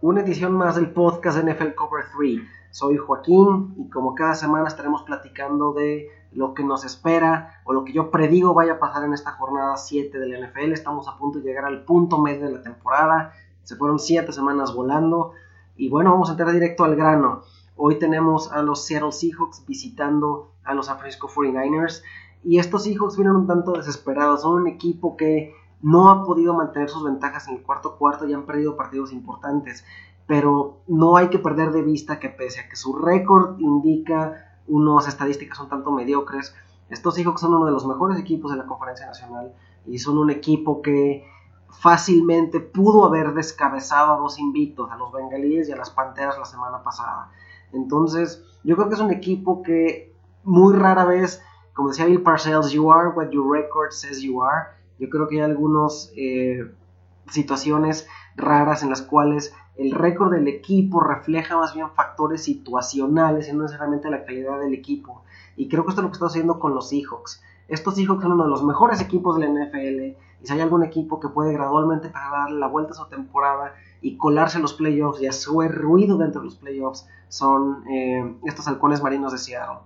una edición más del podcast NFL Cover 3. Soy Joaquín y como cada semana estaremos platicando de lo que nos espera o lo que yo predigo vaya a pasar en esta jornada 7 del NFL. Estamos a punto de llegar al punto medio de la temporada. Se fueron 7 semanas volando y bueno, vamos a entrar directo al grano. Hoy tenemos a los Seattle Seahawks visitando a los San Francisco 49ers y estos Seahawks vienen un tanto desesperados. Son un equipo que no ha podido mantener sus ventajas en el cuarto cuarto y han perdido partidos importantes. Pero no hay que perder de vista que pese a que su récord indica unas estadísticas un tanto mediocres, estos hijos son uno de los mejores equipos de la conferencia nacional y son un equipo que fácilmente pudo haber descabezado a dos invictos, a los bengalíes y a las panteras la semana pasada. Entonces, yo creo que es un equipo que muy rara vez, como decía Bill Parcells, you are what your record says you are yo creo que hay algunas eh, situaciones raras en las cuales el récord del equipo refleja más bien factores situacionales y no necesariamente la calidad del equipo. Y creo que esto es lo que está haciendo con los Seahawks. Estos Seahawks son uno de los mejores equipos de la NFL y si hay algún equipo que puede gradualmente darle la vuelta a su temporada y colarse en los playoffs y hacer ruido dentro de los playoffs son eh, estos halcones marinos de Seattle.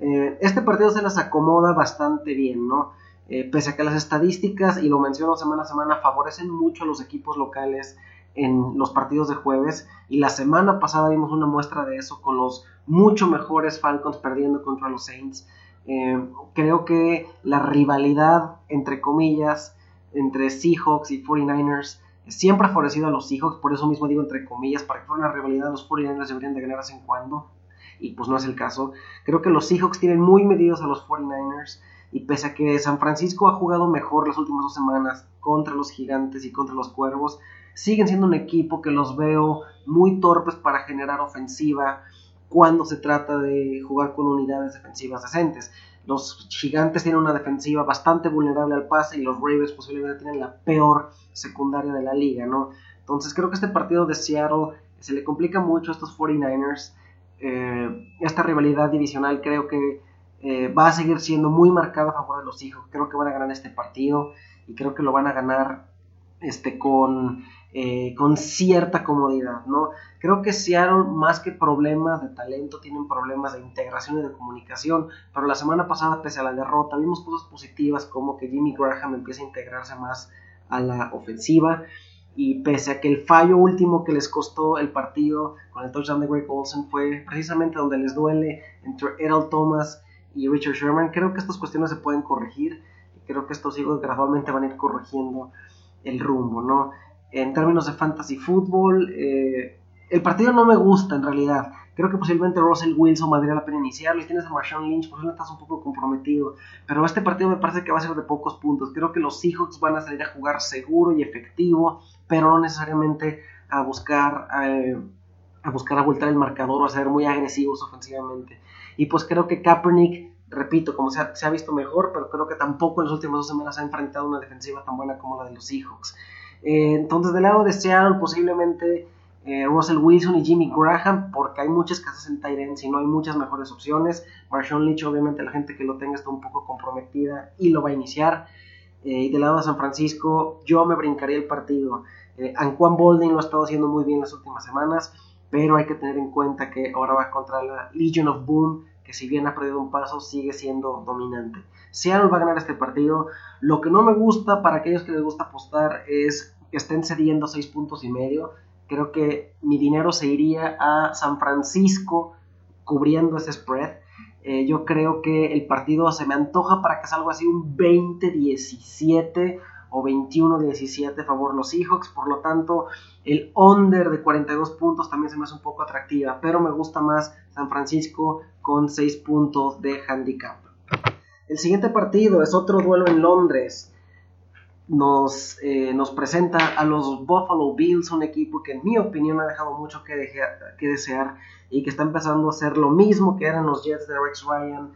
Eh, este partido se las acomoda bastante bien, ¿no? Eh, pese a que las estadísticas, y lo menciono semana a semana, favorecen mucho a los equipos locales en los partidos de jueves, y la semana pasada vimos una muestra de eso con los mucho mejores Falcons perdiendo contra los Saints. Eh, creo que la rivalidad, entre comillas, entre Seahawks y 49ers siempre ha favorecido a los Seahawks, por eso mismo digo entre comillas, para que fuera una rivalidad los 49ers deberían de ganar de vez en cuando, y pues no es el caso. Creo que los Seahawks tienen muy medidos a los 49ers. Y pese a que San Francisco ha jugado mejor las últimas dos semanas contra los gigantes y contra los cuervos, siguen siendo un equipo que los veo muy torpes para generar ofensiva cuando se trata de jugar con unidades defensivas decentes. Los gigantes tienen una defensiva bastante vulnerable al pase y los Ravens posiblemente tienen la peor secundaria de la liga, ¿no? Entonces creo que este partido de Seattle se le complica mucho a estos 49ers. Eh, esta rivalidad divisional creo que eh, va a seguir siendo muy marcado a favor de los hijos. Creo que van a ganar este partido y creo que lo van a ganar este, con, eh, con cierta comodidad. ¿no? Creo que Seattle, más que problemas de talento, tienen problemas de integración y de comunicación. Pero la semana pasada, pese a la derrota, vimos cosas positivas como que Jimmy Graham empieza a integrarse más a la ofensiva. Y pese a que el fallo último que les costó el partido con el touchdown de Greg Olsen fue precisamente donde les duele entre Errol Thomas y Richard Sherman. Creo que estas cuestiones se pueden corregir y creo que estos hijos gradualmente van a ir corrigiendo el rumbo, ¿no? En términos de fantasy fútbol, eh, el partido no me gusta en realidad. Creo que posiblemente Russell Wilson valdría la pena iniciarlo. Y tienes a Marshawn Lynch, posiblemente estás un poco comprometido. Pero este partido me parece que va a ser de pocos puntos. Creo que los Seahawks van a salir a jugar seguro y efectivo, pero no necesariamente a buscar, eh, a buscar a voltar el marcador o a ser muy agresivos ofensivamente. Y pues creo que Kaepernick, repito, como se ha, visto mejor, pero creo que tampoco en las últimas dos semanas ha enfrentado una defensiva tan buena como la de los Seahawks. Eh, entonces, del lado de Seattle, posiblemente eh, Russell Wilson y Jimmy Graham, porque hay muchas casas en Tyrants y no hay muchas mejores opciones. Marshawn Lynch, obviamente, la gente que lo tenga está un poco comprometida y lo va a iniciar. Eh, y del lado de San Francisco, yo me brincaría el partido. Anquan Bolding lo ha estado haciendo muy bien las últimas semanas pero hay que tener en cuenta que ahora va contra la Legion of Boom, que si bien ha perdido un paso, sigue siendo dominante. Seattle va a ganar este partido. Lo que no me gusta para aquellos que les gusta apostar es que estén cediendo 6 puntos y medio. Creo que mi dinero se iría a San Francisco cubriendo ese spread. Eh, yo creo que el partido se me antoja para que salga así un 20-17 o 21-17 a favor los Seahawks. Por lo tanto, el under de 42 puntos también se me hace un poco atractiva, pero me gusta más San Francisco con 6 puntos de handicap. El siguiente partido es otro duelo en Londres. Nos, eh, nos presenta a los Buffalo Bills, un equipo que en mi opinión ha dejado mucho que, desear y que está empezando a hacer lo mismo que eran los Jets de Rex Ryan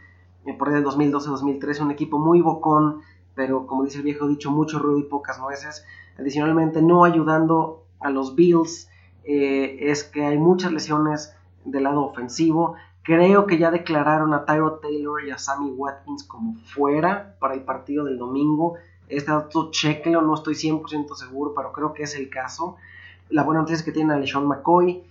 eh, por el 2012-2013, un equipo muy bocón, pero como dice el viejo dicho, mucho ruido y pocas nueces. Adicionalmente, no ayudando a los Bills eh, es que hay muchas lesiones del lado ofensivo. Creo que ya declararon a Tyro Taylor y a Sammy Watkins como fuera para el partido del domingo. Este dato chequeo, no estoy 100% seguro, pero creo que es el caso. la buena noticia es que tiene a LeSean McCoy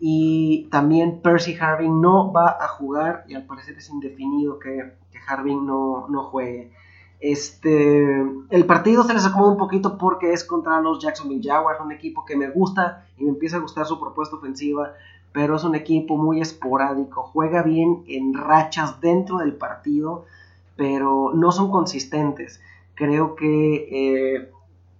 y también Percy Harving no va a jugar y al parecer es indefinido que, que Harving no, no juegue. Este, el partido se les acomoda un poquito porque es contra los Jacksonville Jaguars, un equipo que me gusta y me empieza a gustar su propuesta ofensiva, pero es un equipo muy esporádico, juega bien en rachas dentro del partido, pero no son consistentes. Creo que eh,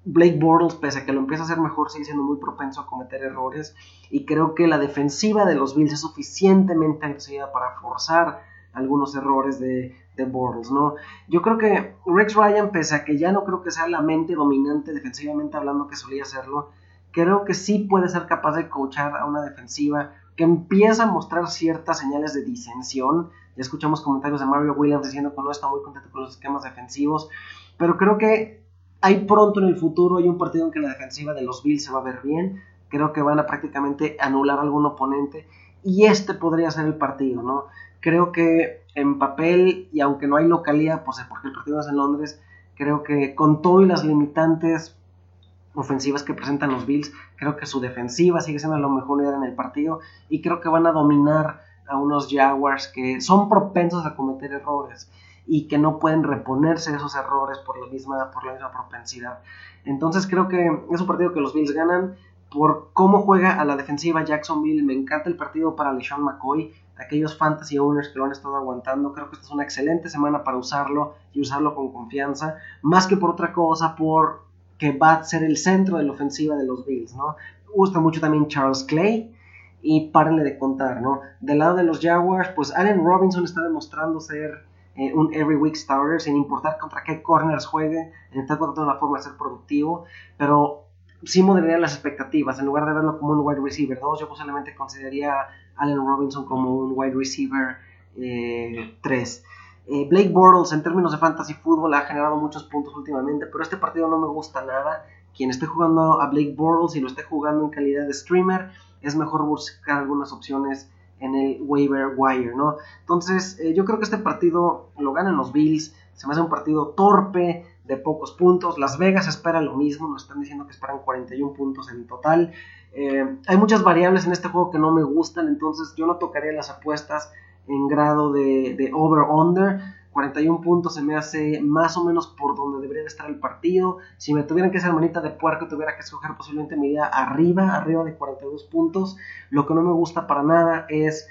Blake Bortles, pese a que lo empieza a hacer mejor, sigue siendo muy propenso a cometer errores y creo que la defensiva de los Bills es suficientemente agresiva para forzar algunos errores de, de Bortles, ¿no? Yo creo que Rex Ryan, pese a que ya no creo que sea la mente dominante defensivamente hablando que solía hacerlo, creo que sí puede ser capaz de coachar a una defensiva que empieza a mostrar ciertas señales de disensión. Ya escuchamos comentarios de Mario Williams diciendo que no está muy contento con los esquemas defensivos, pero creo que hay pronto en el futuro, hay un partido en que la defensiva de los Bills se va a ver bien, creo que van a prácticamente anular a algún oponente y este podría ser el partido, ¿no? Creo que en papel, y aunque no hay localidad, pues porque el partido es en Londres, creo que con todo y las limitantes ofensivas que presentan los Bills, creo que su defensiva sigue siendo lo mejor en el partido y creo que van a dominar a unos Jaguars que son propensos a cometer errores y que no pueden reponerse de esos errores por la misma, por la misma propensidad. Entonces creo que es un partido que los Bills ganan por cómo juega a la defensiva Jacksonville. Me encanta el partido para LeSean McCoy aquellos fantasy owners que lo han estado aguantando, creo que esta es una excelente semana para usarlo y usarlo con confianza, más que por otra cosa, por que va a ser el centro de la ofensiva de los Bills, ¿no? gusta mucho también Charles Clay y párenle de contar, ¿no? Del lado de los Jaguars, pues Allen Robinson está demostrando ser eh, un every week starter, sin importar contra qué corners juegue, está encontrando una forma de ser productivo, pero sí moderaría las expectativas, en lugar de verlo como un wide receiver 2, yo posiblemente consideraría a Allen Robinson como un wide receiver 3. Eh, eh, Blake Bortles en términos de fantasy fútbol ha generado muchos puntos últimamente, pero este partido no me gusta nada. Quien esté jugando a Blake Bortles y lo esté jugando en calidad de streamer, es mejor buscar algunas opciones en el waiver wire, ¿no? Entonces, eh, yo creo que este partido lo ganan los Bills. Se me hace un partido torpe, de pocos puntos. Las Vegas espera lo mismo, nos están diciendo que esperan 41 puntos en total. Eh, hay muchas variables en este juego que no me gustan, entonces yo no tocaría las apuestas en grado de, over-under. 41 puntos se me hace más o menos por donde debería estar el partido. Si me tuvieran que hacer manita de puerco, tuviera que escoger posiblemente mi idea arriba, arriba de 42 puntos. Lo que no me gusta para nada es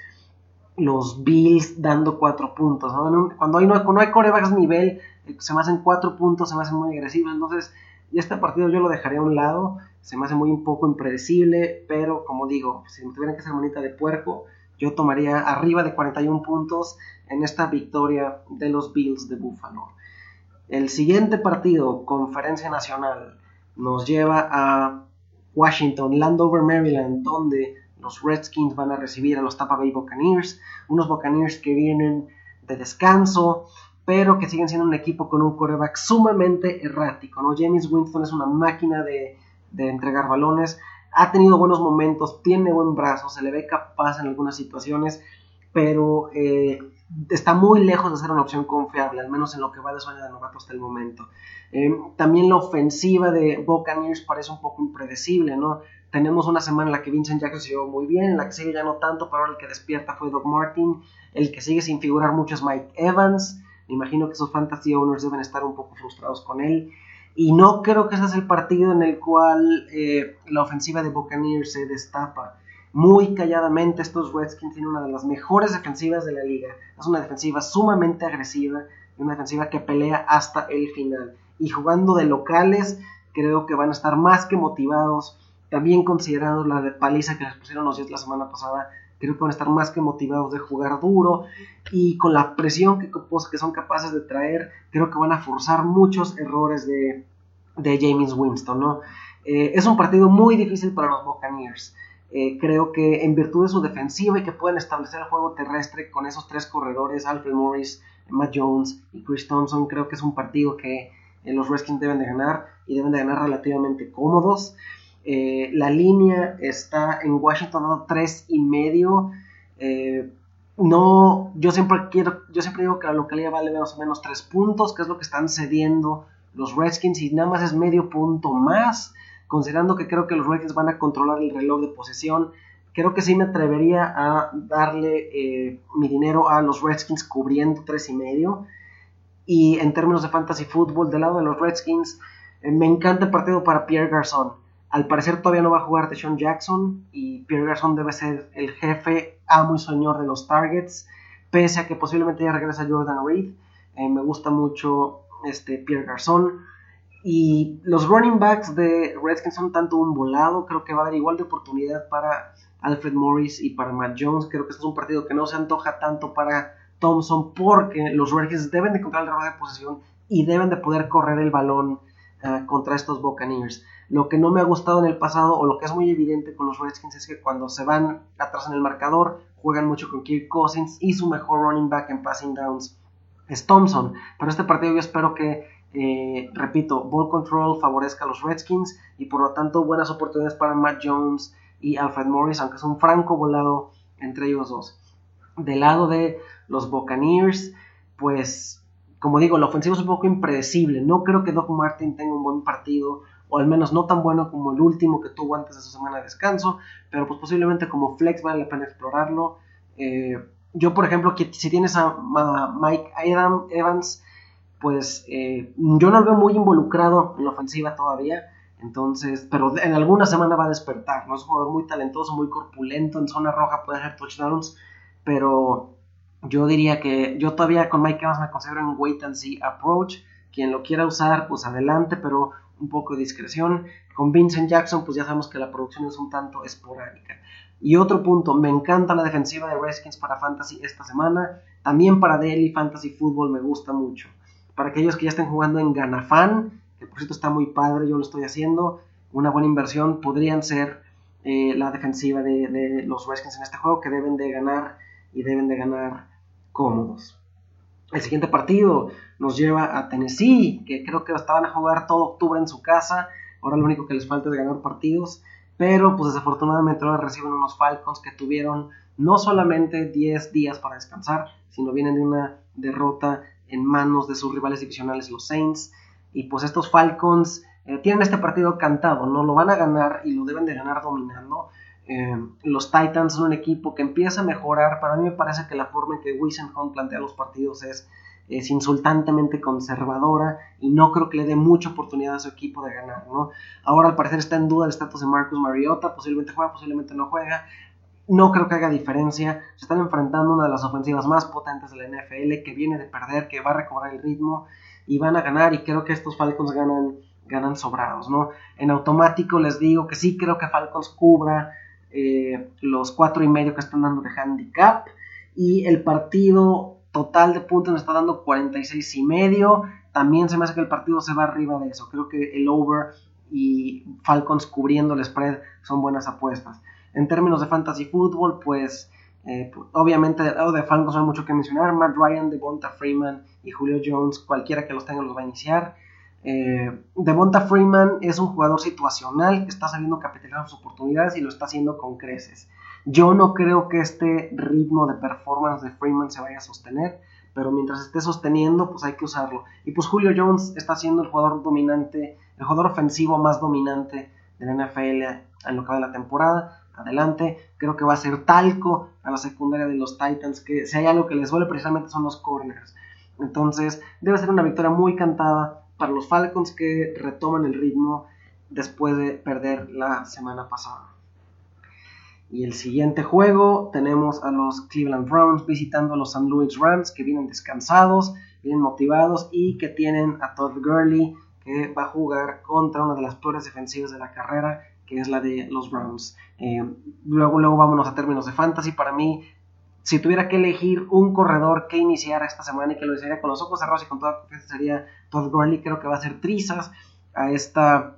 los Bills dando 4 puntos. Cuando, hay, no, hay corebacks nivel, eh, se me hacen 4 puntos, se me hacen muy agresivos. Entonces, este partido yo lo dejaría a un lado. Se me hace muy un poco impredecible, pero como digo, si me tuvieran que hacer manita de puerco, yo tomaría arriba de 41 puntos en esta victoria de los Bills de Buffalo. El siguiente partido, Conferencia Nacional, nos lleva a Washington, Landover, Maryland, donde los Redskins van a recibir a los Tampa Bay Buccaneers, unos Buccaneers que vienen de descanso, pero que siguen siendo un equipo con un coreback sumamente errático, ¿no? James Winston es una máquina de, entregar balones, ha tenido buenos momentos, tiene buen brazo, se le ve capaz en algunas situaciones, pero eh, está muy lejos de ser una opción confiable, al menos en lo que va de sueño de novato hasta el momento. Eh, también la ofensiva de Buccaneers parece un poco impredecible, ¿no? Tenemos una semana en la que Vincent Jackson se llevó muy bien, en la que sigue ya no tanto, pero ahora el que despierta fue Doug Martin, el que sigue sin figurar mucho es Mike Evans, me imagino que esos fantasy owners deben estar un poco frustrados con él, y no creo que ese es el partido en el cual eh, la ofensiva de Buccaneers se destapa. Muy calladamente estos Redskins tienen una de las mejores defensivas de la liga, es una defensiva sumamente agresiva, y una defensiva que pelea hasta el final, y jugando de locales creo que van a estar más que motivados. También considerando la de paliza que les pusieron los Jets la semana pasada, creo que van a estar más que motivados de jugar duro y con la presión que, pues, que son capaces de traer, creo que van a forzar muchos errores de, de James Winston, ¿no? Eh, es un partido muy difícil para los Buccaneers. Eh, creo que en virtud de su defensiva y que pueden establecer el juego terrestre con esos tres corredores, Alfred Morris, Matt Jones y Chris Thompson, creo que es un partido que eh, los Redskins deben de ganar y deben de ganar relativamente cómodos. Eh, la línea está en Washington dando tres y medio. Eh, no, yo siempre quiero, yo siempre digo que la localidad vale más o menos tres puntos, que es lo que están cediendo los Redskins, y nada más es medio punto más. considerando que creo que los Redskins van a controlar el reloj de posesión, creo que sí me atrevería a darle eh, mi dinero a los Redskins cubriendo tres y medio. Y en términos de fantasy fútbol, del lado de los Redskins, eh, me encanta el partido para Pierre Garçon. Al parecer todavía no va a jugar Deshaun Jackson y Pierre Garçon debe ser el jefe, amo y señor de los targets, pese a que posiblemente ya regresa Jordan Reed. Eh, me gusta mucho este Pierre Garçon. Y los running backs de Redskins son tanto un volado, creo que va a haber igual de oportunidad para Alfred Morris y para Matt Jones. Creo que este es un partido que no se antoja tanto para Thompson porque los Redskins deben de encontrar el error de posesión y deben de poder correr el balón ah, contra estos Buccaneers. Lo que no me ha gustado en el pasado o lo que es muy evidente con los Redskins es que cuando se van atrás en el marcador juegan mucho con Kirk Cousins y su mejor running back en passing downs es Thompson. Pero este partido yo espero que, eh, repito, ball control favorezca a los Redskins y por lo tanto buenas oportunidades para Matt Jones y Alfred Morris, aunque es un franco volado entre ellos dos. Del lado de los Buccaneers, pues como digo, la ofensiva es un poco impredecible. No creo que Doc Martin tenga un buen partido, o al menos no tan bueno como el último que tuvo antes de su semana de descanso, pero pues posiblemente como flex vale la pena explorarlo. Eh, yo, por ejemplo, si tienes a, Mike Evans, pues eh, yo no lo veo muy involucrado en la ofensiva todavía. Entonces, pero en alguna semana va a despertar, ¿no? Es un jugador muy talentoso, muy corpulento, en zona roja puede hacer touchdowns, pero yo diría que yo todavía con Mike Evans me considero en wait and see approach. Quien lo quiera usar, pues adelante, pero un poco de discreción. Con Vincent Jackson, pues ya sabemos que la producción es un tanto esporádica. Y otro punto, me encanta la defensiva de Redskins para Fantasy esta semana. También para Daily Fantasy Football me gusta mucho. Para aquellos que ya estén jugando en Ganafan, que por cierto está muy padre, yo lo estoy haciendo, una buena inversión podrían ser eh, la defensiva de, los Redskins en este juego, que deben de ganar y deben de ganar cómodos. El siguiente partido nos lleva a Tennessee, que creo que estaban a jugar todo octubre en su casa, ahora lo único que les falta es ganar partidos, pero pues desafortunadamente ahora reciben unos Falcons que tuvieron no solamente 10 días para descansar, sino vienen de una derrota en manos de sus rivales divisionales, los Saints, y pues estos Falcons eh, tienen este partido cantado, ¿no? Lo van a ganar y lo deben de ganar dominando. Eh, los Titans son un equipo que empieza a mejorar. Para mí me parece que la forma en que Hunt plantea los partidos es, es insultantemente conservadora y no creo que le dé mucha oportunidad a su equipo de ganar, ¿no? Ahora al parecer está en duda el estatus de Marcus Mariota, posiblemente juega, posiblemente no juega. No creo que haga diferencia. Se están enfrentando una de las ofensivas más potentes de la NFL que viene de perder, que va a recobrar el ritmo y van a ganar y creo que estos Falcons ganan, ganan sobrados, ¿no? En automático les digo que sí creo que Falcons cubra eh, los cuatro y medio que están dando de handicap y el partido total de puntos me está dando 46 y medio. También se me hace que el partido se va arriba de eso. Creo que el over y Falcons cubriendo el spread son buenas apuestas. En términos de fantasy fútbol, pues eh, obviamente, lado de Falcons no hay mucho que mencionar. Matt Ryan, Devonta Freeman y Julio Jones, cualquiera que los tenga los va a iniciar. Eh, Devonta Freeman es un jugador situacional que está sabiendo capitalizar sus oportunidades y lo está haciendo con creces. Yo no creo que este ritmo de performance de Freeman se vaya a sostener, pero mientras esté sosteniendo, pues hay que usarlo. Y pues Julio Jones está siendo el jugador dominante, el jugador ofensivo más dominante de la NFL en lo que va de la temporada adelante. Creo que va a ser talco a la secundaria de los Titans, que si hay algo que les duele precisamente son los corners. Entonces debe ser una victoria muy cantada para los Falcons que retoman el ritmo después de perder la semana pasada. Y el siguiente juego tenemos a los Cleveland Browns visitando a los St. Louis Rams que vienen descansados, vienen motivados y que tienen a Todd Gurley que va a jugar contra una de las peores defensivas de la carrera que es la de los Browns. Eh, luego, luego vámonos a términos de fantasy. Para mí, si tuviera que elegir un corredor que iniciara esta semana y que lo hiciera con los ojos cerrados y con toda confianza sería Todd Gurley. Creo que va a ser trizas a esta,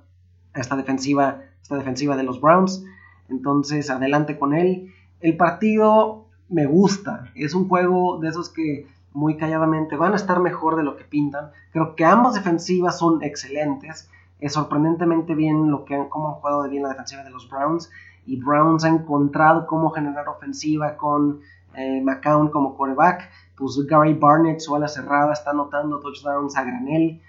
esta, defensiva, esta defensiva de los Browns. Entonces, adelante con él. El partido me gusta. Es un juego de esos que muy calladamente van a estar mejor de lo que pintan. Creo que ambas defensivas son excelentes es sorprendentemente bien lo que han, cómo han jugado de bien la defensiva de los Browns y Browns ha encontrado cómo generar ofensiva con eh, McCown como quarterback, pues Gary Barnett, su ala cerrada, está anotando touchdowns a granel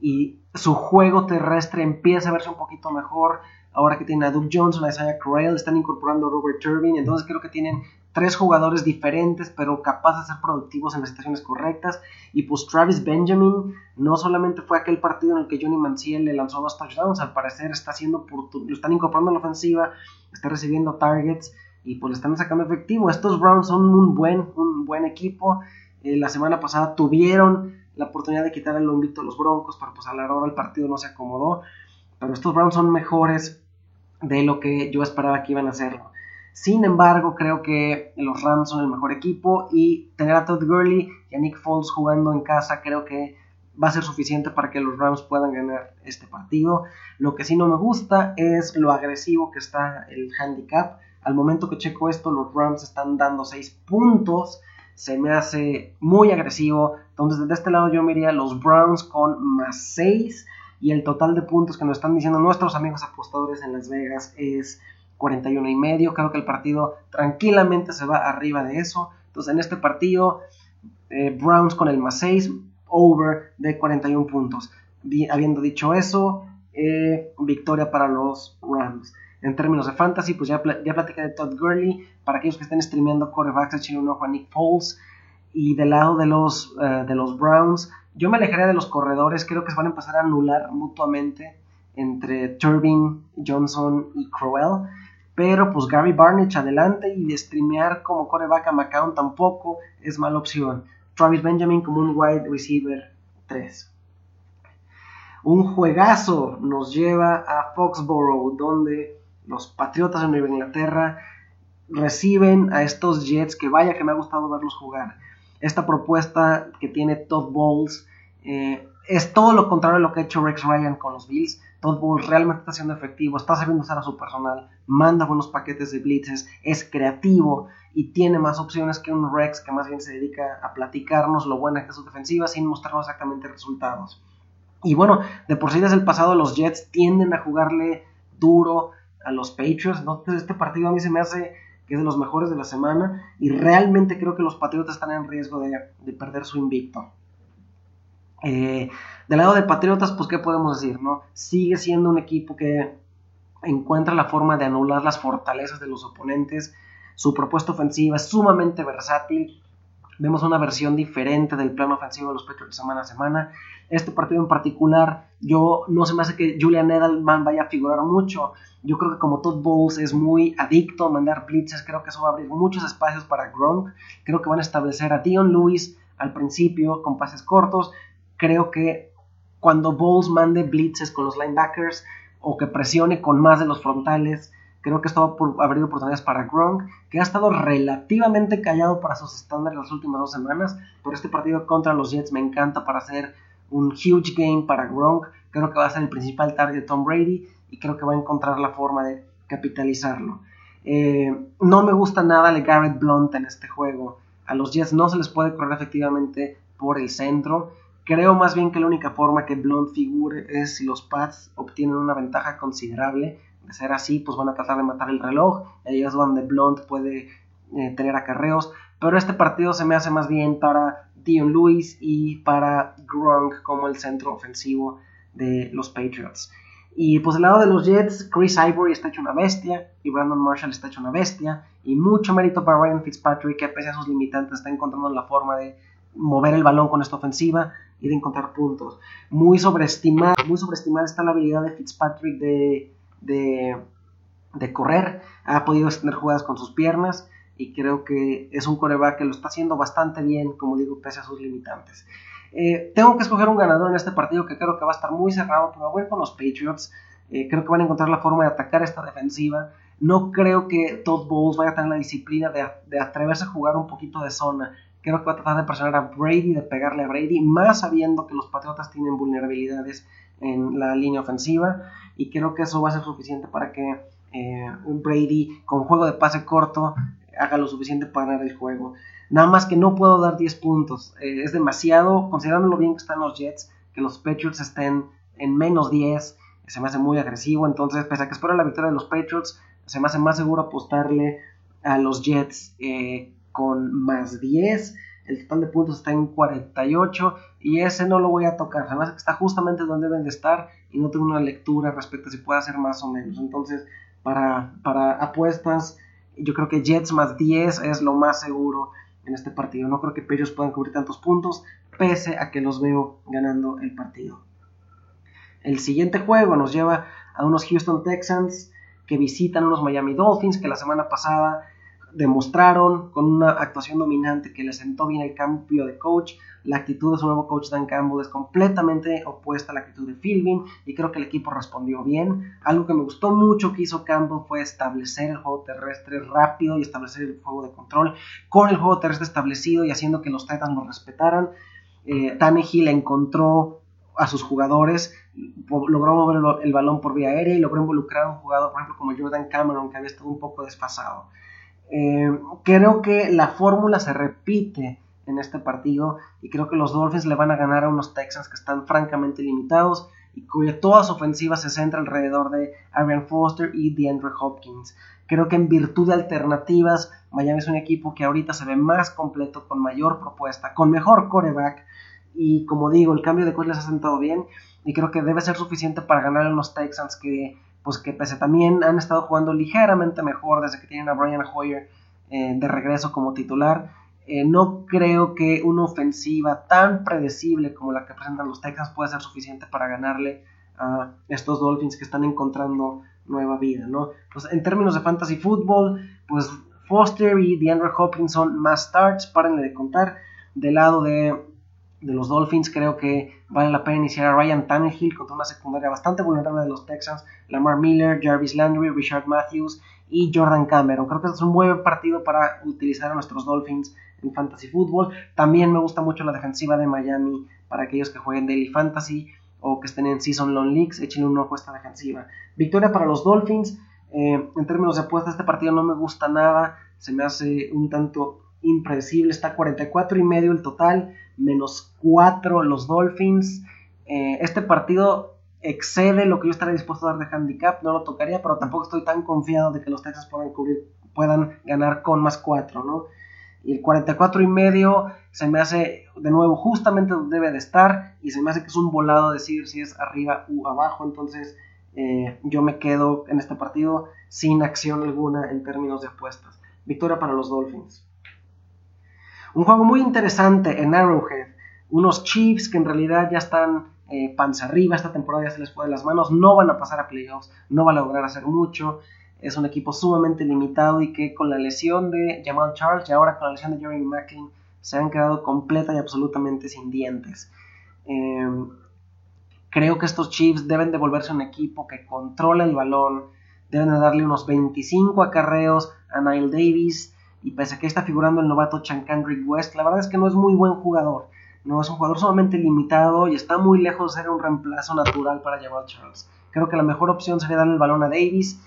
y su juego terrestre empieza a verse un poquito mejor. Ahora que tienen a Duke Johnson, a Isaiah Crowell, están incorporando a Robert Turbin, entonces creo que tienen tres jugadores diferentes, pero capaces de ser productivos en las situaciones correctas. Y pues Travis Benjamin no solamente fue aquel partido en el que Johnny Manziel le lanzó dos touchdowns, al parecer está haciendo, lo están incorporando en la ofensiva, está recibiendo targets y pues le están sacando efectivo. Estos Browns son un buen, un buen equipo. Eh, la semana pasada tuvieron la oportunidad de quitar el invicto a los Broncos, pero pues a la hora del partido no se acomodó. Pero estos Browns son mejores de lo que yo esperaba que iban a hacerlo. Sin embargo, creo que los Rams son el mejor equipo y tener a Todd Gurley y a Nick Foles jugando en casa creo que va a ser suficiente para que los Rams puedan ganar este partido. Lo que sí no me gusta es lo agresivo que está el handicap. Al momento que checo esto, los Rams están dando 6 puntos se me hace muy agresivo. Entonces, desde este lado yo miraría los Browns con más 6 y el total de puntos que nos están diciendo nuestros amigos apostadores en Las Vegas es 41 y medio. Creo que el partido tranquilamente se va arriba de eso. Entonces, en este partido, eh, Browns con el más 6, over de 41 puntos. habiendo dicho eso, eh, victoria para los Rams en términos de fantasy, pues ya, ya platicé de Todd Gurley. Para aquellos que estén streameando corebacks, echen un ojo a Nick Foles. Y del lado de los, eh, de los Browns, yo me alejaría de los corredores. Creo que se van a empezar a anular mutuamente entre Turbin, Johnson y Crowell. Pero pues Gary Barnett adelante y de streamear como coreback a McCown tampoco es mala opción. Travis Benjamin como un wide receiver 3. Un juegazo nos lleva a Foxborough, donde los Patriotas de Nueva Inglaterra reciben a estos Jets que vaya que me ha gustado verlos jugar. Esta propuesta que tiene Todd Bowles eh, es todo lo contrario a lo que ha hecho Rex Ryan con los Bills. Todd Bowles realmente está siendo efectivo, está sabiendo usar a su personal, manda buenos paquetes de blitzes, es creativo y tiene más opciones que un Rex que más bien se dedica a platicarnos lo buena que es su defensiva sin mostrarnos exactamente resultados. Y bueno, de por sí desde el pasado los Jets tienden a jugarle duro a los Patriots. Entonces este partido a mí se me hace que es de los mejores de la semana y realmente creo que los Patriotas están en riesgo de, perder su invicto. Eh, del lado de Patriotas, pues qué podemos decir, ¿no? Sigue siendo un equipo que encuentra la forma de anular las fortalezas de los oponentes. Su propuesta ofensiva es sumamente versátil. Vemos una versión diferente del plano ofensivo de los Patriots semana a semana. Este partido en particular, yo no se me hace que Julian Edelman vaya a figurar mucho. Yo creo que como Todd Bowles es muy adicto a mandar blitzes, creo que eso va a abrir muchos espacios para Gronk. Creo que van a establecer a Dion Lewis al principio con pases cortos. Creo que cuando Bowles mande blitzes con los linebackers o que presione con más de los frontales, creo que esto va a abrir oportunidades para Gronk, que ha estado relativamente callado para sus estándares las últimas dos semanas, pero este partido contra los Jets me encanta para hacer un huge game para Gronk. Creo que va a ser el principal target de Tom Brady y creo que va a encontrar la forma de capitalizarlo. Eh, no me gusta nada el Garrett Blunt en este juego. A los Jets no se les puede correr efectivamente por el centro. Creo más bien que la única forma que Blunt figure es si los Pats obtienen una ventaja considerable. De ser así, pues van a tratar de matar el reloj. Ahí es donde Blunt puede eh, tener acarreos. Pero este partido se me hace más bien para Dion Lewis y para Gronk como el centro ofensivo de los Patriots. Y pues del lado de los Jets, Chris Ivory está hecho una bestia y Brandon Marshall está hecho una bestia. Y mucho mérito para Ryan Fitzpatrick, que pese a sus limitantes está encontrando la forma de mover el balón con esta ofensiva y de encontrar puntos. Muy sobreestimada, muy sobreestimada está la habilidad de Fitzpatrick de, de, de correr. Ha podido extender jugadas con sus piernas y creo que es un coreback que lo está haciendo bastante bien, como digo, pese a sus limitantes. Eh, tengo que escoger un ganador en este partido que creo que va a estar muy cerrado, pero voy con los Patriots. Eh, creo que van a encontrar la forma de atacar esta defensiva. No creo que Todd Bowles vaya a tener la disciplina de, atreverse a jugar un poquito de zona. Creo que va a tratar de presionar a Brady, de pegarle a Brady, más sabiendo que los Patriotas tienen vulnerabilidades en la línea ofensiva. Y creo que eso va a ser suficiente para que eh, Brady, con juego de pase corto, haga lo suficiente para ganar el juego. Nada más que no puedo dar 10 puntos. Eh, es demasiado, considerando lo bien que están los Jets, que los Patriots estén en menos 10, se me hace muy agresivo. Entonces, pese a que espero la victoria de los Patriots, se me hace más seguro apostarle a los Jets eh, con más 10. El total de puntos está en 48 y ese no lo voy a tocar. Además está justamente donde deben de estar y no tengo una lectura respecto a si puede hacer más o menos. Entonces, para, para apuestas, yo creo que Jets más 10 es lo más seguro en este partido. No creo que ellos puedan cubrir tantos puntos, pese a que los veo ganando el partido. El siguiente juego nos lleva a unos Houston Texans que visitan unos Miami Dolphins que la semana pasada demostraron con una actuación dominante que le sentó bien el cambio de coach. La actitud de su nuevo coach Dan Campbell es completamente opuesta a la actitud de Philbin y creo que el equipo respondió bien. Algo que me gustó mucho que hizo Campbell fue establecer el juego terrestre rápido y establecer el juego de control con el juego terrestre establecido y haciendo que los Titans lo respetaran. Eh, Tannehill encontró a sus jugadores, logró mover el, balón por vía aérea y logró involucrar a un jugador, por ejemplo, como Jordan Cameron, que había estado un poco desfasado. Eh, creo que la fórmula se repite en este partido y creo que los Dolphins le van a ganar a unos Texans que están francamente limitados y cuya toda su ofensiva se centra alrededor de Arian Foster y DeAndre Hopkins. Creo que en virtud de alternativas, Miami es un equipo que ahorita se ve más completo, con mayor propuesta, con mejor coreback y como digo, el cambio de coach les ha sentado bien y creo que debe ser suficiente para ganar a los Texans que, pues que pese también han estado jugando ligeramente mejor desde que tienen a Brian Hoyer eh, de regreso como titular. Eh, no creo que una ofensiva tan predecible como la que presentan los Texans pueda ser suficiente para ganarle a estos Dolphins que están encontrando nueva vida, ¿no? Pues en términos de fantasy football, pues Foster y DeAndre Hopkins son más starts, párenle de contar. Del lado de de los Dolphins, creo que vale la pena iniciar a Ryan Tannehill contra una secundaria bastante vulnerable de los Texans, Lamar Miller, Jarvis Landry, Richard Matthews y Jordan Cameron. Creo que es un buen partido para utilizar a nuestros Dolphins en Fantasy Football. También me gusta mucho la defensiva de Miami para aquellos que jueguen Daily Fantasy o que estén en Season Long Leagues, échenle una ojo a esta defensiva. Victoria para los Dolphins. Eh, en términos de apuesta, este partido no me gusta nada. Se me hace un tanto impredecible. Está 44 y medio el total menos 4 los Dolphins. Eh, este partido excede lo que yo estaría dispuesto a dar de handicap, no lo tocaría, pero tampoco estoy tan confiado de que los Texans puedan, cubrir, puedan ganar con más 4, ¿no? Y el 44 y medio se me hace de nuevo justamente donde debe de estar y se me hace que es un volado decir si es arriba u abajo, entonces eh, yo me quedo en este partido sin acción alguna en términos de apuestas. Victoria para los Dolphins. Un juego muy interesante en Arrowhead. Unos Chiefs que en realidad ya están eh, panza arriba, esta temporada ya se les fue de las manos, no van a pasar a playoffs, no van a lograr hacer mucho. Es un equipo sumamente limitado y que con la lesión de Jamal Charles y ahora con la lesión de Jeremy Macklin se han quedado completa y absolutamente sin dientes. Em, creo que estos Chiefs deben de volverse un equipo que controla el balón, deben de darle unos 25 acarreos a Nile Davis, y pese a que está figurando el novato Kendrick West, la verdad es que no es muy buen jugador. No es un jugador sumamente limitado y está muy lejos de ser un reemplazo natural para Jamal Charles. Creo que la mejor opción sería darle el balón a Davis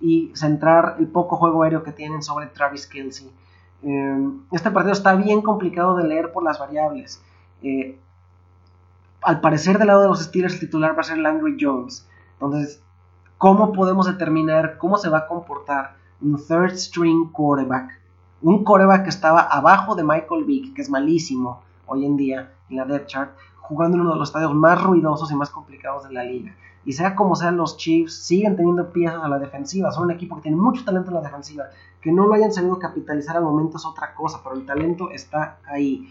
y centrar el poco juego aéreo que tienen sobre Travis Kelsey. Eh, este partido está bien complicado de leer por las variables. Eh, al parecer del lado de los Steelers el titular va a ser Landry Jones. Entonces, ¿cómo podemos determinar cómo se va a comportar un third string quarterback un coreback que estaba abajo de Michael Vick, que es malísimo hoy en día en la depth chart, jugando en uno de los estadios más ruidosos y más complicados de la liga. Y sea como sean, los Chiefs siguen teniendo piezas a la defensiva. Son un equipo que tiene mucho talento en la defensiva. Que no lo hayan sabido capitalizar al momento es otra cosa, pero el talento está ahí.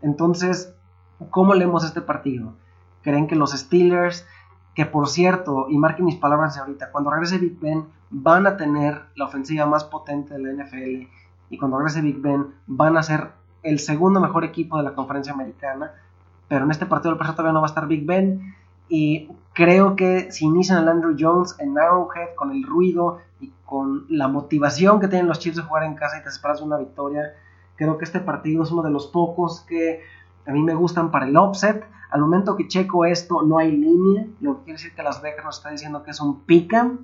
Entonces, ¿cómo leemos este partido? ¿Creen que los Steelers, que por cierto, y marquen mis palabras ahorita, cuando regrese Big Ben, van a tener la ofensiva más potente de la NFL? Y cuando regrese Big Ben van a ser el segundo mejor equipo de la conferencia americana. Pero en este partido del todavía no va a estar Big Ben. Y creo que si inician el Andrew Jones en Arrowhead con el ruido y con la motivación que tienen los Chiefs de jugar en casa y te esperas una victoria, creo que este partido es uno de los pocos que a mí me gustan para el offset. Al momento que checo esto, no hay línea, lo que quiere decir que Las Vegas nos está diciendo que es un pick'em.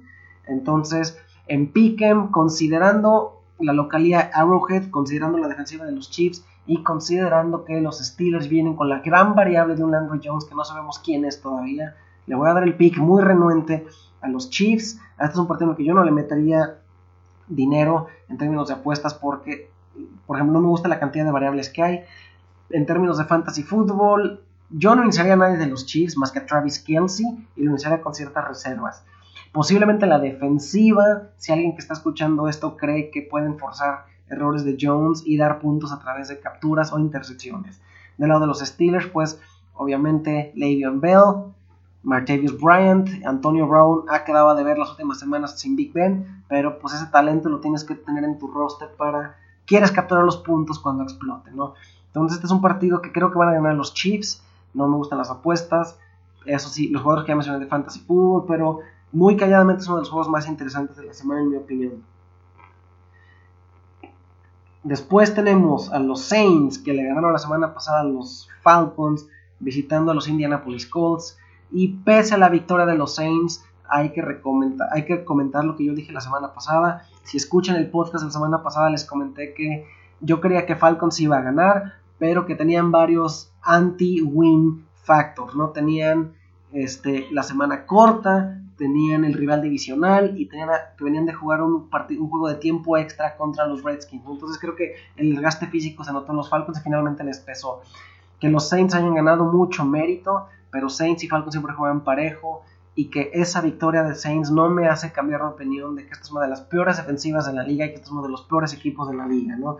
Entonces, en pick'em, considerando la localidad Arrowhead, considerando la defensiva de los Chiefs y considerando que los Steelers vienen con la gran variable de un Landry Jones que no sabemos quién es todavía. Le voy a dar el pick muy renuente a los Chiefs. Este es un partido en el que yo no le metería dinero en términos de apuestas porque, por ejemplo, no me gusta la cantidad de variables que hay. en términos de fantasy fútbol, yo no iniciaría a nadie de los Chiefs más que a Travis Kelsey y lo iniciaría con ciertas reservas. Posiblemente la defensiva, si alguien que está escuchando esto cree que pueden forzar errores de Jones y dar puntos a través de capturas o intercepciones. Del lado de los Steelers, pues obviamente Le'Veon Bell, Martavius Bryant, Antonio Brown ha quedado de ver las últimas semanas sin Big Ben, pero pues ese talento lo tienes que tener en tu roster para quieres capturar los puntos cuando explote, ¿no? Entonces este es un partido que creo que van a ganar los Chiefs, no me gustan las apuestas, eso sí, los jugadores que ya mencioné de Fantasy Football, pero muy calladamente es uno de los juegos más interesantes de la semana en mi opinión. Después tenemos a los Saints que le ganaron la semana pasada a los Falcons visitando a los Indianapolis Colts. Y pese a la victoria de los Saints, hay que, hay que comentar lo que yo dije la semana pasada. Si escuchan el podcast de la semana pasada, les comenté que yo creía que Falcons iba a ganar, pero que tenían varios anti-win factors, ¿no? Tenían este, la semana corta, tenían el rival divisional y tenían que venían de jugar un, un juego de tiempo extra contra los Redskins. Entonces creo que el desgaste físico se notó en los Falcons y finalmente les pesó. Que los Saints hayan ganado mucho mérito, pero Saints y Falcons siempre juegan parejo y que esa victoria de Saints no me hace cambiar de opinión de que esta es una de las peores defensivas de la liga y que este es uno de los peores equipos de la liga, ¿no?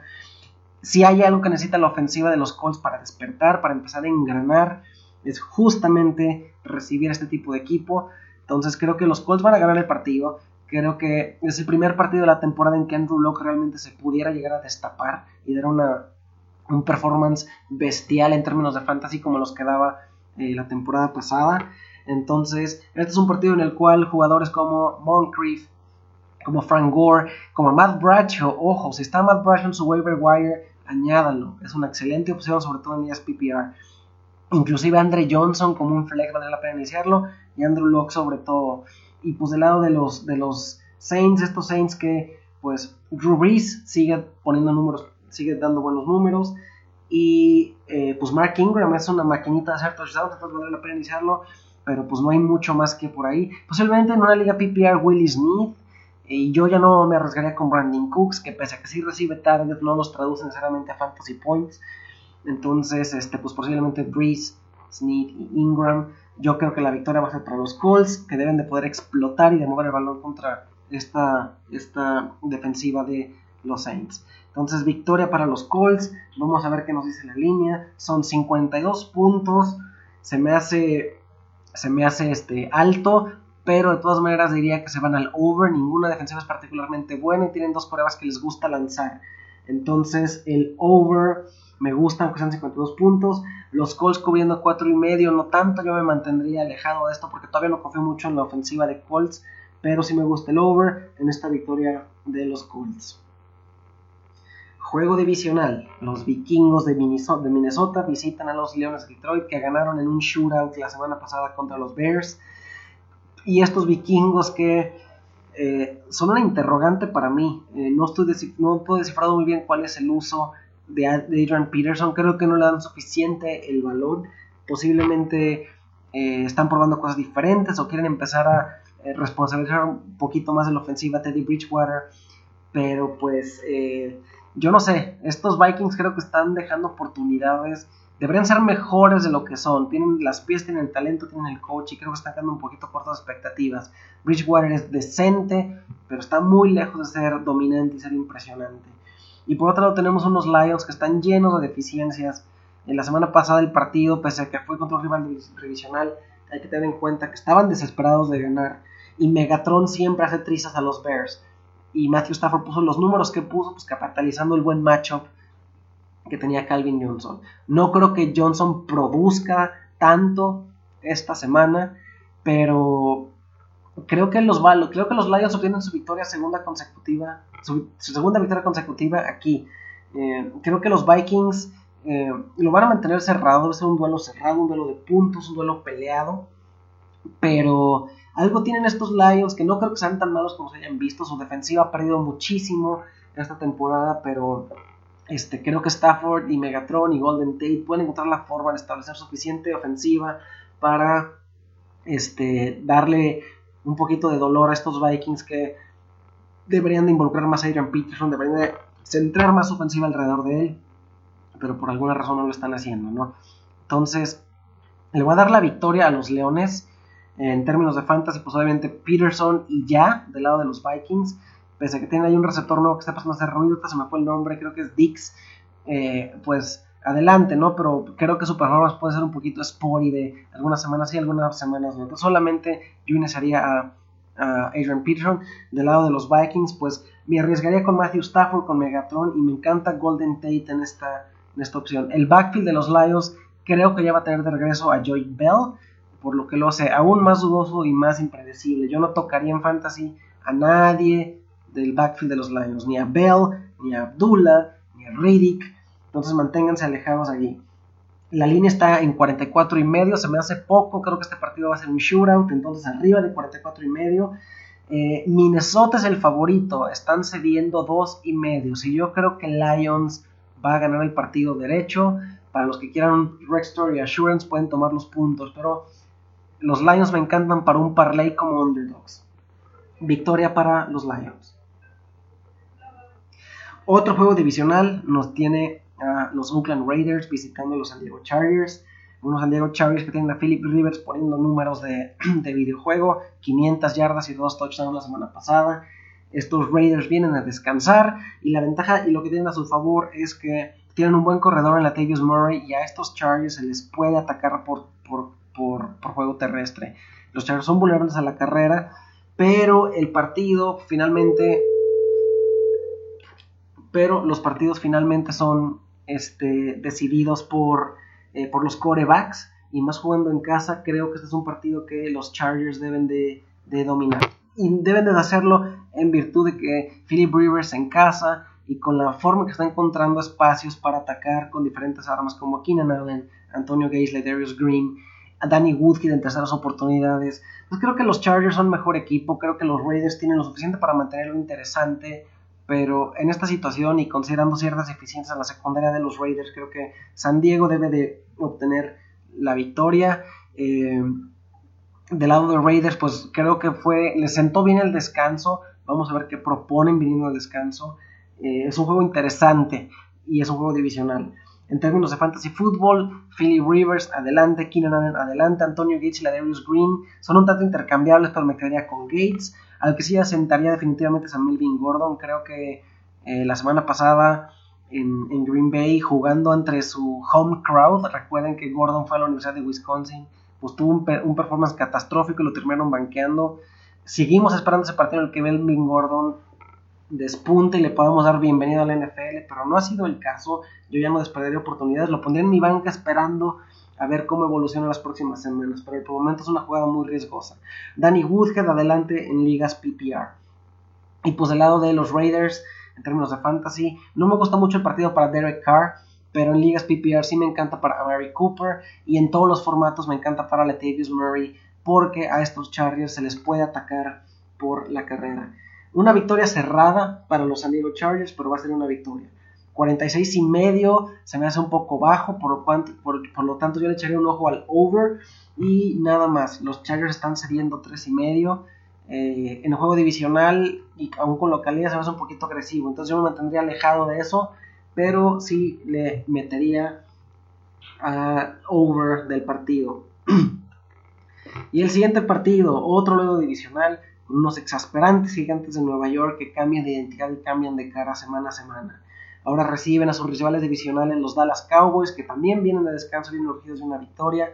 Si hay algo que necesita la ofensiva de los Colts para despertar, para empezar a engranar, es justamente recibir este tipo de equipo. Entonces creo que los Colts van a ganar el partido. Creo que es el primer partido de la temporada en que Andrew Locke realmente se pudiera llegar a destapar y dar una, un performance bestial en términos de fantasy como los que daba eh, la temporada pasada. Entonces, este es un partido en el cual jugadores como Moncrief, como Frank Gore, como Matt Bradshaw, ojo, si está Matt Bradshaw en su waiver wire, añádanlo. Es una excelente opción, sobre todo en ligas PPR. Inclusive Andre Johnson como un flex vale la pena iniciarlo. Y Andrew Locke sobre todo. Y pues del lado de los, de los Saints, estos Saints que pues Drew Brees sigue poniendo números, sigue dando buenos números. Y eh, pues Mark Ingram es una maquinita de hacer touchdowns, entonces vale la pena iniciarlo. Pero pues no hay mucho más que por ahí. Posiblemente en una liga PPR Willie Smith. Y yo ya no me arriesgaría con Brandon Cooks, que pese a que sí recibe targets, no los traduce necesariamente a fantasy points. Entonces, este, pues posiblemente Breeze, Snead y Ingram. Yo creo que la victoria va a ser para los Colts, que deben de poder explotar y de mover el balón contra esta, esta defensiva de los Saints. Entonces, victoria para los Colts. Vamos a ver qué nos dice la línea. Son 52 puntos. Se me hace, se me hace este, alto, pero de todas maneras diría que se van al over. Ninguna defensiva es particularmente buena y tienen dos pruebas que les gusta lanzar. Entonces, el over me gustan, sean 52 puntos. Los Colts cubriendo 4 y medio, no tanto, yo me mantendría alejado de esto porque todavía no confío mucho en la ofensiva de Colts, pero sí me gusta el over en esta victoria de los Colts. Juego divisional. Los vikingos de Minnesota, de Minnesota, visitan a los Leones de Detroit que ganaron en un shootout la semana pasada contra los Bears. Y estos vikingos que eh, son una interrogante para mí. Eh, no, estoy no puedo descifrar muy bien cuál es el uso de Adrian Peterson. Creo que no le dan suficiente el balón. Posiblemente eh, están probando cosas diferentes o quieren empezar a eh, responsabilizar un poquito más de la ofensiva Teddy Bridgewater. Pero pues eh, yo no sé, estos Vikings creo que están dejando oportunidades. Deberían ser mejores de lo que son. Tienen las pies, tienen el talento, tienen el coach y creo que están quedando un poquito cortas expectativas. Bridgewater es decente, pero está muy lejos de ser dominante y ser impresionante. Y por otro lado tenemos unos Lions que están llenos de deficiencias. En la semana pasada el partido, pese a que fue contra un rival revisional, hay que tener en cuenta que estaban desesperados de ganar. Y Megatron siempre hace trizas a los Bears. Y Matthew Stafford puso los números que puso, pues capitalizando el buen matchup que tenía Calvin Johnson. No creo que Johnson produzca tanto esta semana, pero creo que los creo que los Lions obtienen su victoria segunda consecutiva, su, segunda victoria consecutiva aquí. Eh, creo que los Vikings eh, lo van a mantener cerrado, debe ser un duelo cerrado, un duelo de puntos, un duelo peleado, pero algo tienen estos Lions que no creo que sean tan malos como se hayan visto. Su defensiva ha perdido muchísimo esta temporada, pero este, creo que Stafford y Megatron y Golden Tate pueden encontrar la forma de establecer suficiente ofensiva para este, darle un poquito de dolor a estos Vikings que deberían de involucrar más a Adrian Peterson, deberían de centrar más ofensiva alrededor de él. pero por alguna razón no lo están haciendo, ¿no? Entonces, le voy a dar la victoria a los Leones. En términos de fantasy, pues obviamente Peterson y ya, del lado de los Vikings. Pese a que tiene ahí un receptor nuevo que está pasando a hacer ruido, se me fue el nombre, creo que es Dix. Eh, pues adelante, ¿no? Pero creo que su performance puede ser un poquito sporty de algunas semanas sí, algunas semanas no. Solamente yo iniciaría a, a, Adrian Peterson. Del lado de los Vikings, pues me arriesgaría con Matthew Stafford, con Megatron y me encanta Golden Tate en esta, en esta opción. El backfield de los Lions creo que ya va a tener de regreso a Joy Bell, por lo que lo hace aún más dudoso y más impredecible. Yo no tocaría en fantasy a nadie del backfield de los Lions, ni a Bell, ni a Abdullah, ni a Riddick. Entonces manténganse alejados allí. La línea está en 44 y medio, se me hace poco, creo que este partido va a ser un shootout, entonces arriba de 44 y medio. Eh, Minnesota es el favorito, están cediendo 2 y medio. Si yo creo que Lions va a ganar el partido derecho, para los que quieran Rex Story Assurance pueden tomar los puntos, pero los Lions me encantan para un parlay como underdogs. Victoria para los Lions. Otro juego divisional nos tiene los Oakland Raiders visitando a los San Diego Chargers. Unos San Diego Chargers que tienen a Philip Rivers poniendo números de, de videojuego, 500 yardas y 2 touchdowns la semana pasada. Estos Raiders vienen a descansar y la ventaja y lo que tienen a su favor es que tienen un buen corredor en la Latavius Murray y a estos Chargers se les puede atacar por, por, juego terrestre. Los Chargers son vulnerables a la carrera, pero el partido finalmente... Pero los partidos finalmente son este, decididos por, eh, por los corebacks y más jugando en casa, creo que este es un partido que los Chargers deben de, dominar. Y deben de hacerlo en virtud de que Philip Rivers en casa y con la forma que está encontrando espacios para atacar con diferentes armas como Keenan Allen, Antonio Gates, Darius Green, Danny Woodhead en terceras oportunidades. Pues creo que los Chargers son mejor equipo, creo que los Raiders tienen lo suficiente para mantenerlo interesante, pero en esta situación y considerando ciertas eficiencias en la secundaria de los Raiders, creo que San Diego debe de obtener la victoria. Eh, del lado de Raiders, pues creo que fue, le sentó bien el descanso. Vamos a ver qué proponen viniendo al descanso. Eh, es un juego interesante y es un juego divisional. En términos de fantasy football, Philly Rivers adelante, Keenan Allen adelante, Antonio Gates y la Darius Green son un tanto intercambiables, pero me quedaría con Gates. Al que sí asentaría definitivamente es a Melvin Gordon. Creo que eh, la semana pasada en, Green Bay jugando entre su home crowd, recuerden que Gordon fue a la Universidad de Wisconsin, pues tuvo un, un performance catastrófico y lo terminaron banqueando. Seguimos esperando ese partido en el que Melvin Gordon despunte y le podamos dar bienvenida al NFL, pero no ha sido el caso. Yo ya no desperdiría oportunidades, lo pondría en mi banca esperando a ver cómo evoluciona las próximas semanas, pero por el momento es una jugada muy riesgosa. Danny Woodhead adelante en ligas PPR. Y pues del lado de los Raiders, en términos de fantasy, no me gusta mucho el partido para Derek Carr, pero en ligas PPR sí me encanta para Mary Cooper y en todos los formatos me encanta para Latavius Murray porque a estos Chargers se les puede atacar por la carrera. Una victoria cerrada para los San Diego Chargers, pero va a ser una victoria. 46 y medio se me hace un poco bajo, por lo, por, lo tanto yo le echaría un ojo al over y nada más. Los Chargers están cediendo 3 y medio. Eh, en el juego divisional y aún con localidad se me hace un poquito agresivo, entonces yo me mantendría alejado de eso, pero sí le metería a over del partido. y el siguiente partido, otro juego divisional, unos exasperantes gigantes de Nueva York que cambian de identidad y cambian de cara semana a semana. Ahora reciben a sus rivales divisionales los Dallas Cowboys, que también vienen de descanso, vienen urgidos de una victoria,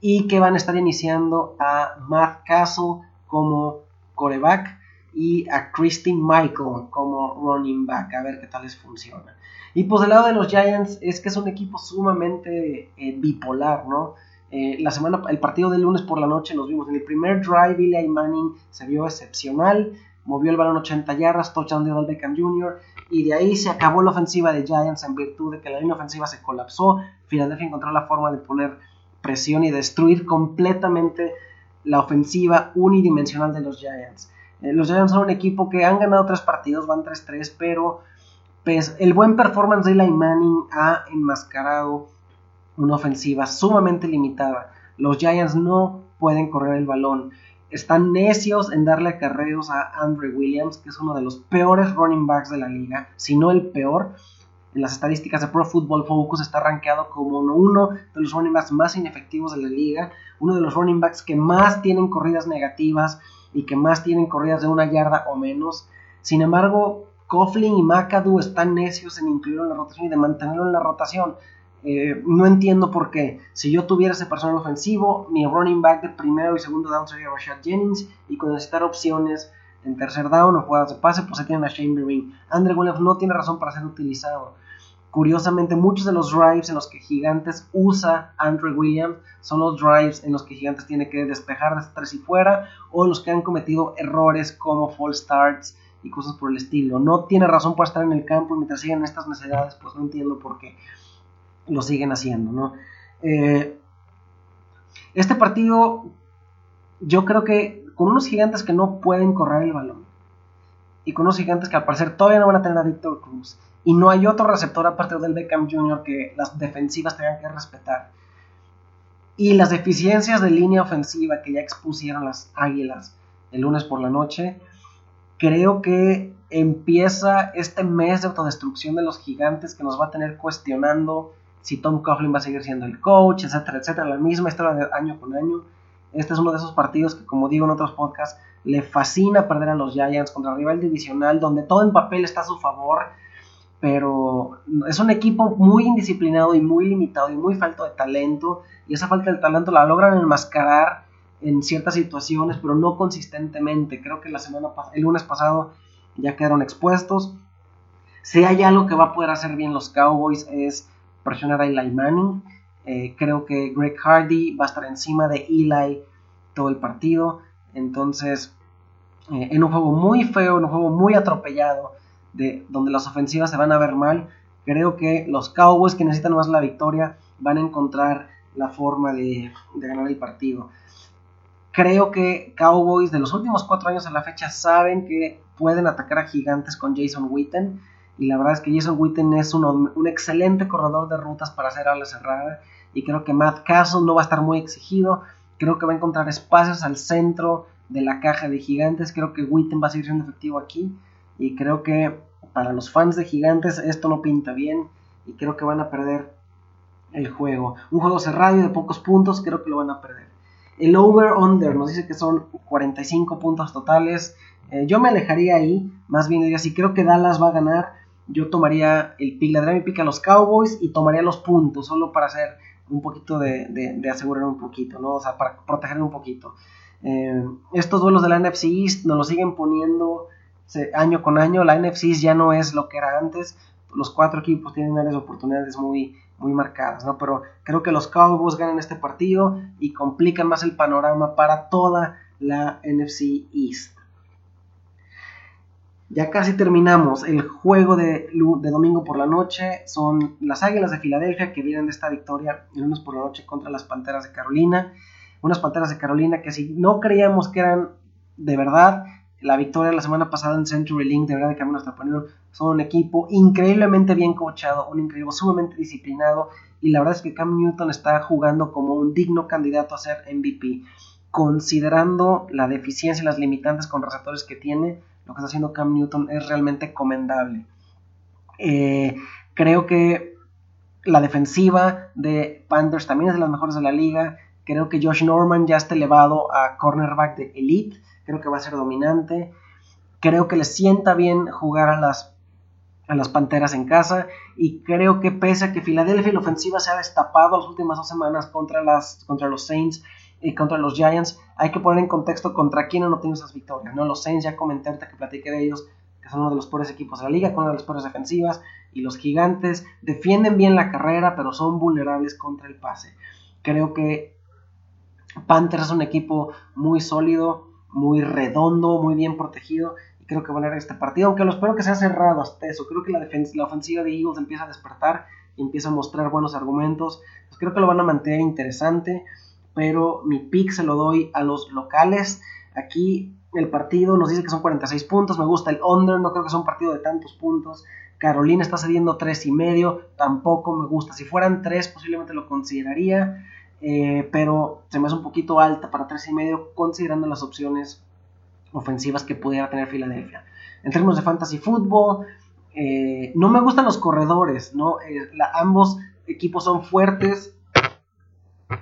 y que van a estar iniciando a Matt Castle como coreback y a Christine Michael como running back, a ver qué tal les funciona. Y pues del lado de los Giants es que es un equipo sumamente eh, bipolar, ¿no? Eh, la semana, el partido del lunes por la noche nos vimos en el primer drive, Eli Manning se vio excepcional, movió el balón 80 yardas, touchdown de Odell Beckham Jr. y de ahí se acabó la ofensiva de Giants en virtud de que la línea ofensiva se colapsó. Philadelphia encontró la forma de poner presión y destruir completamente la ofensiva unidimensional de los Giants. Eh, los Giants son un equipo que han ganado tres partidos, van 3-3, pero pues, el buen performance de Eli Manning ha enmascarado una ofensiva sumamente limitada. Los Giants no pueden correr el balón. Están necios en darle acarreos a Andre Williams, que es uno de los peores running backs de la liga, si no el peor. en las estadísticas de Pro Football Focus está rankeado como uno de los running backs más inefectivos de la liga, uno de los running backs que más tienen corridas negativas y que más tienen corridas de una yarda o menos. Sin embargo, Coughlin y McAdoo están necios en incluirlo en la rotación y de mantenerlo en la rotación. Eh, no entiendo por qué. Si yo tuviera ese personal ofensivo, mi running back de primero y segundo down sería Rashad Jennings y con necesitar opciones en tercer down o jugadas de pase, pues se tienen a Shane Ring. Andre Williams no tiene razón para ser utilizado. Curiosamente, muchos de los drives en los que Gigantes usa Andrew Williams son los drives en los que Gigantes tiene que despejar de tres y fuera o en los que han cometido errores como false starts y cosas por el estilo. No tiene razón para estar en el campo y mientras sigan estas necesidades, pues no entiendo por qué lo siguen haciendo, ¿no? Eh, este partido, yo creo que con unos gigantes que no pueden correr el balón y con unos gigantes que al parecer todavía no van a tener a Victor Cruz y no hay otro receptor aparte del Beckham Jr. que las defensivas tengan que respetar. Y las deficiencias de línea ofensiva que ya expusieron las Águilas el lunes por la noche, creo que empieza este mes de autodestrucción de los gigantes que nos va a tener cuestionando si Tom Coughlin va a seguir siendo el coach, etcétera, etcétera, la misma historia de año con año. Este es uno de esos partidos que, como digo en otros podcasts, le fascina perder a los Giants contra el rival divisional, donde todo en papel está a su favor, pero es un equipo muy indisciplinado y muy limitado y muy falto de talento, y esa falta de talento la logran enmascarar en ciertas situaciones, pero no consistentemente. Creo que la semana el lunes pasado ya quedaron expuestos. Si hay algo que va a poder hacer bien los Cowboys es presionar a Eli Manning. Eh, creo que Greg Hardy va a estar encima de Eli todo el partido. Entonces, eh, en un juego muy feo, en un juego muy atropellado, de donde las ofensivas se van a ver mal, creo que los Cowboys que necesitan más la victoria van a encontrar la forma de, ganar el partido. Creo que Cowboys de los últimos cuatro años a la fecha saben que pueden atacar a gigantes con Jason Witten. Y la verdad es que Jason Witten es un, excelente corredor de rutas para hacer ala cerrada. Y creo que Matt Castle no va a estar muy exigido. Creo que va a encontrar espacios al centro de la caja de gigantes. Creo que Witten va a seguir siendo efectivo aquí. Y creo que para los fans de gigantes esto no pinta bien. Y creo que van a perder el juego. Un juego cerrado y de pocos puntos, creo que lo van a perder. El over-under nos dice que son 45 puntos totales. Eh, yo me alejaría ahí. Más bien diría, si creo que Dallas va a ganar, yo tomaría el pick, le daría mi pick a los Cowboys y tomaría los puntos, solo para hacer un poquito de, asegurar un poquito, ¿no? O sea, para proteger un poquito. Eh, estos duelos de la NFC East nos lo siguen poniendo año con año. La NFC East ya no es lo que era antes. Los cuatro equipos tienen áreas de oportunidades muy, muy marcadas, ¿no? Pero creo que los Cowboys ganan este partido y complican más el panorama para toda la NFC East. Ya casi terminamos el juego de, de, domingo por la noche. Son las Águilas de Filadelfia que vienen de esta victoria el lunes por la noche contra las Panteras de Carolina unas Panteras de Carolina que si no creíamos que eran de verdad, la victoria la semana pasada en Century Link, de verdad de nuestra opinión, son un equipo increíblemente bien coachado, un increíble, sumamente disciplinado, y la verdad es que Cam Newton está jugando como un digno candidato a ser MVP. Considerando la deficiencia y las limitantes con receptores que tiene, lo que está haciendo Cam Newton es realmente comendable. Eh, creo que la defensiva de Panthers también es de las mejores de la liga. Creo que Josh Norman ya está elevado a cornerback de elite. Creo que va a ser dominante. Creo que le sienta bien jugar a las, a las Panteras en casa. Y creo que pese a que Filadelfia la ofensiva se ha destapado las últimas dos semanas contra, las, contra los Saints y contra los Giants, hay que poner en contexto contra quién han obtenido esas victorias. ¿no? Los Saints, ya comenté ahorita que platiqué de ellos, que son uno de los peores equipos de la liga, con una de las peores defensivas. Y los gigantes defienden bien la carrera, pero son vulnerables contra el pase. Creo que Panthers es un equipo muy sólido, muy redondo, muy bien protegido. Y creo que va a ganar este partido, aunque lo espero que sea cerrado hasta eso. Creo que la, la ofensiva de Eagles empieza a despertar y empieza a mostrar buenos argumentos. Pues creo que lo van a mantener interesante, pero mi pick se lo doy a los locales. Aquí el partido nos dice que son 46 puntos, me gusta el under, no creo que sea un partido de tantos puntos. Carolina está cediendo 3 y medio, tampoco me gusta. Si fueran 3 posiblemente lo consideraría. Eh, pero se me hace un poquito alta para tres y medio considerando las opciones ofensivas que pudiera tener Filadelfia. En términos de fantasy fútbol, Eh, no me gustan los corredores, ¿no? Eh, ambos equipos son fuertes.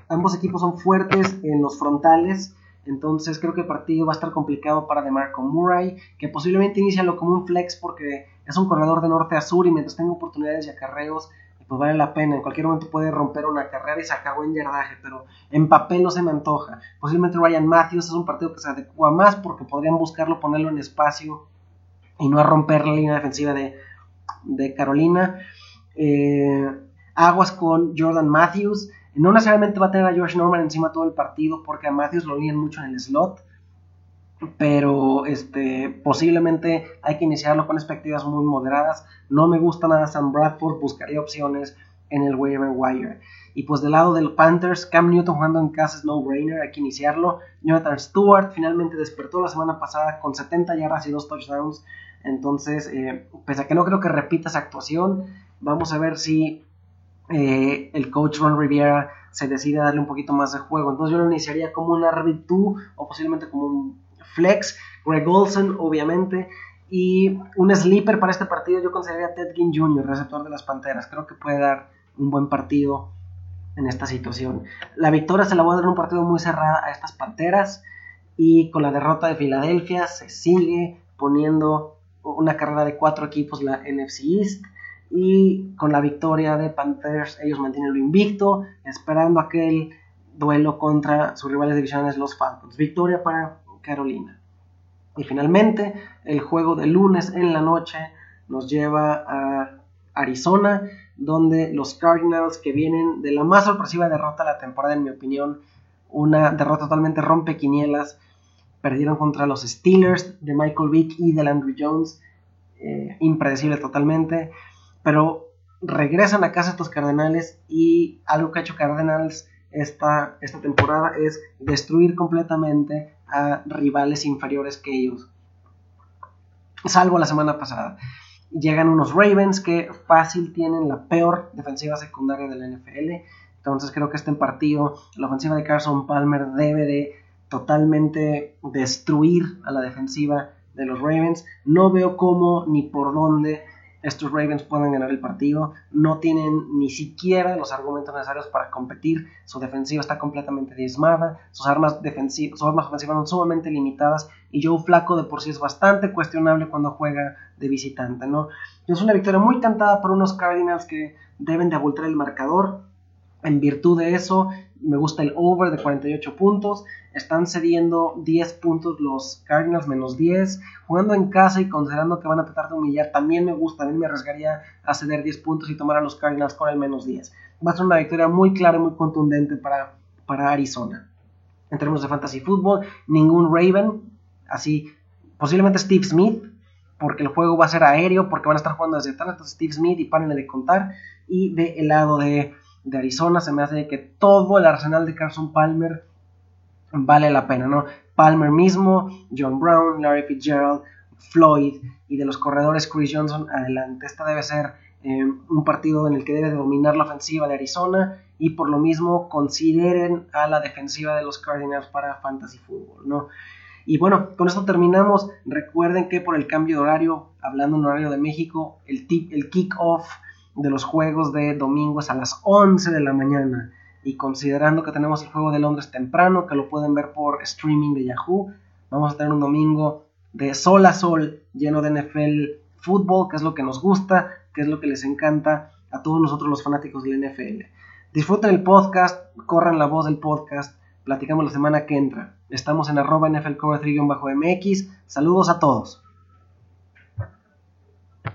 Ambos equipos son fuertes en los frontales. Entonces creo que el partido va a estar complicado para DeMarco Murray, que posiblemente inicia como un flex porque es un corredor de norte a sur y mientras tenga oportunidades y acarreos, pues vale la pena. En cualquier momento puede romper una carrera y se acabó en yardaje, pero en papel no se me antoja. Posiblemente Ryan Matthews es un partido que se adecua más porque podrían buscarlo, ponerlo en espacio y no a romper la línea defensiva de, Carolina. Eh, aguas con Jordan Matthews. No necesariamente va a tener a Josh Norman encima todo el partido porque a Matthews lo lían mucho en el slot. Pero este, posiblemente hay que iniciarlo con expectativas muy moderadas. No me gusta nada Sam Bradford, buscaría opciones en el waiver wire. Y pues del lado del Panthers, Cam Newton jugando en casa es no-brainer, hay que iniciarlo. Jonathan Stewart finalmente despertó la semana pasada con 70 yardas y 2 touchdowns. Entonces, eh, pese a que no creo que repita esa actuación, vamos a ver si eh, el coach Ron Riviera se decide darle un poquito más de juego. Entonces yo lo iniciaría como un RB2 o posiblemente como un flex. Greg Olsen, obviamente. Y un sleeper para este partido yo consideraría Ted Ginn Jr., receptor de las Panteras. Creo que puede dar un buen partido en esta situación. La victoria se la voy a dar en un partido muy cerrado a estas Panteras. Y con la derrota de Filadelfia se sigue poniendo una carrera de cuatro equipos la NFC East y con la victoria de Panthers ellos mantienen lo invicto, esperando aquel duelo contra sus rivales divisionales los Falcons. Victoria para Carolina. Y finalmente, el juego de lunes en la noche nos lleva a Arizona, donde los Cardinals, que vienen de la más sorpresiva derrota de la temporada, en mi opinión, una derrota totalmente rompequinielas, perdieron contra los Steelers de Michael Vick y de Andrew Jones, eh, impredecible totalmente pero regresan a casa estos Cardenales y algo que ha hecho Cardenales esta, esta temporada es destruir completamente a rivales inferiores que ellos. Salvo la semana pasada. Llegan unos Ravens que fácil tienen la peor defensiva secundaria de la NFL. Entonces creo que este partido, la ofensiva de Carson Palmer debe de totalmente destruir a la defensiva de los Ravens. No veo cómo ni por dónde estos Ravens pueden ganar el partido, no tienen ni siquiera los argumentos necesarios para competir, su defensiva está completamente diezmada, sus armas, defensivas, ofensivas son sumamente limitadas. Y Joe Flaco de por sí es bastante cuestionable cuando juega de visitante, ¿no? Es una victoria muy cantada por unos Cardinals que deben de abultar el marcador, en virtud de eso, me gusta el over de 48 puntos. Están cediendo 10 puntos los Cardinals menos 10. Jugando en casa y considerando que van a tratar de humillar, también me gusta. También me arriesgaría a ceder 10 puntos y tomar a los Cardinals con el menos 10. Va a ser una victoria muy clara y muy contundente para, para Arizona. En términos de fantasy football, ningún Raven. Así, posiblemente Steve Smith, porque el juego va a ser aéreo, porque van a estar jugando desde atrás. Entonces, Steve Smith y párenle de contar. Y del lado de de Arizona, se me hace que todo el arsenal de Carson Palmer vale la pena, ¿no? Palmer mismo, John Brown, Larry Fitzgerald, Floyd y de los corredores Chris Johnson adelante. Esta debe ser eh, un partido en el que debe dominar la ofensiva de Arizona y por lo mismo consideren a la defensiva de los Cardinals para fantasy football, ¿no? Y bueno, con esto terminamos. Recuerden que por el cambio de horario, hablando en horario de México, el, el kick-off de los juegos de domingos a las 11 de la mañana. Y considerando que tenemos el juego de Londres temprano, que lo pueden ver por streaming de Yahoo, vamos a tener un domingo de sol a sol lleno de NFL fútbol, que es lo que nos gusta, que es lo que les encanta a todos nosotros los fanáticos del NFL. Disfruten el podcast, corran la voz del podcast, platicamos la semana que entra. Estamos en arroba NFL Cover 3-MX. Saludos a todos.